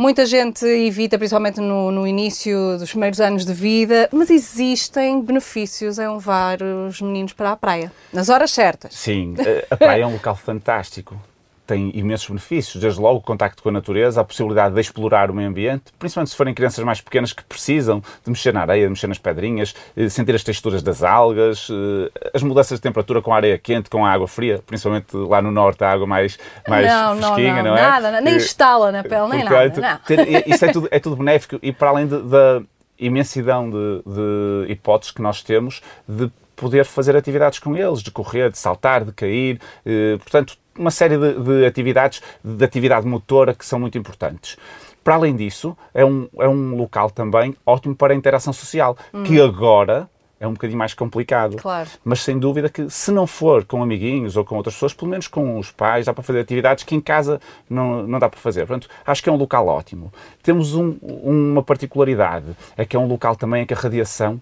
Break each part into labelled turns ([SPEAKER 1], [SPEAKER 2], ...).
[SPEAKER 1] Muita gente evita, principalmente no, no, início dos primeiros anos de vida, mas existem benefícios em levar os meninos para a praia, nas horas certas.
[SPEAKER 2] Sim, a praia é um local fantástico tem imensos benefícios, desde logo o contacto com a natureza, a possibilidade de explorar o meio ambiente, principalmente se forem crianças mais pequenas que precisam de mexer na areia, de mexer nas pedrinhas, eh, sentir as texturas das algas, eh, as mudanças de temperatura com a areia quente, com a água fria, principalmente lá no norte a água mais, mais
[SPEAKER 1] não,
[SPEAKER 2] fresquinha,
[SPEAKER 1] não,
[SPEAKER 2] não,
[SPEAKER 1] não
[SPEAKER 2] é?
[SPEAKER 1] Nada, nem estala na pele, nem
[SPEAKER 2] Portanto,
[SPEAKER 1] nada.
[SPEAKER 2] Ter, isso é tudo, é tudo benéfico e para além da imensidão de, de hipóteses que nós temos de poder fazer atividades com eles, de correr, de saltar, de cair, eh, portanto, uma série de, de atividades de atividade motora que são muito importantes. Para além disso, é um, é um local também ótimo para a interação social, hum. que agora é um bocadinho mais complicado.
[SPEAKER 1] Claro.
[SPEAKER 2] Mas sem dúvida que se não for com amiguinhos ou com outras pessoas, pelo menos com os pais, dá para fazer atividades que em casa não, não dá para fazer. Portanto, acho que é um local ótimo. Temos um, uma particularidade, é que é um local também em que a radiação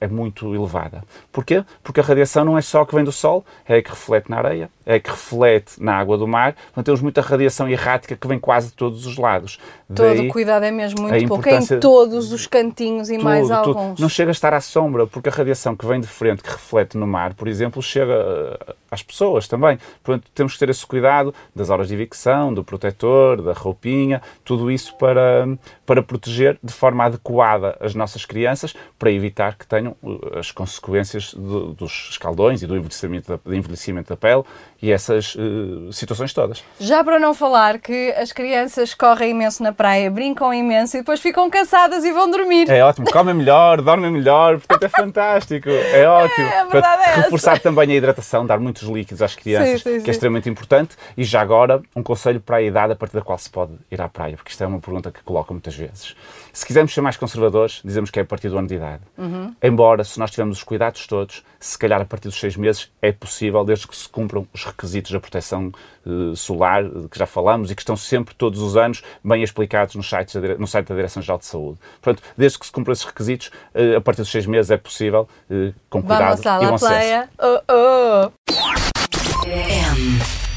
[SPEAKER 2] é muito elevada. Porquê? Porque a radiação não é só que vem do Sol, é a que reflete na areia, é a que reflete na água do mar. Então temos muita radiação errática que vem quase de todos os lados.
[SPEAKER 1] Todo o cuidado é mesmo muito pouco, é em todos os cantinhos e tudo, mais alguns.
[SPEAKER 2] Tudo. Não chega a estar à sombra, porque a radiação que vem de frente, que reflete no mar, por exemplo, chega eh, às pessoas também. Portanto, temos que ter esse cuidado das horas de evicção, do protetor, da roupinha, tudo isso para, para proteger de forma adequada as nossas crianças, para evitar que tenham uh, as consequências do, dos escaldões e do envelhecimento da, do envelhecimento da pele e essas uh, situações todas.
[SPEAKER 1] Já para não falar que as crianças correm imenso na praia, brincam imenso e depois ficam cansadas e vão dormir.
[SPEAKER 2] É ótimo, comem melhor, dormem melhor, portanto é fantástico, é ótimo.
[SPEAKER 1] É, a verdade é
[SPEAKER 2] reforçar também a hidratação, dar muitos líquidos às crianças, sim, sim, que é extremamente importante. E já agora, um conselho para a idade a partir da qual se pode ir à praia, porque isto é uma pergunta que colocam muitas vezes. Se quisermos ser mais conservadores, dizemos que é a partir do ano de idade.
[SPEAKER 1] Uhum.
[SPEAKER 2] Embora, se nós tivermos os cuidados todos, se calhar a partir dos seis meses é possível, desde que se cumpram os requisitos da proteção uh, solar, que já falamos e que estão sempre, todos os anos, bem explicados no site, no site da Direção-Geral de Saúde. Portanto, desde que se cumpram esses requisitos, uh, a partir dos seis meses é possível, uh, com cuidado
[SPEAKER 1] Vamos
[SPEAKER 2] e bom
[SPEAKER 1] senso. Oh, oh.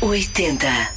[SPEAKER 3] M80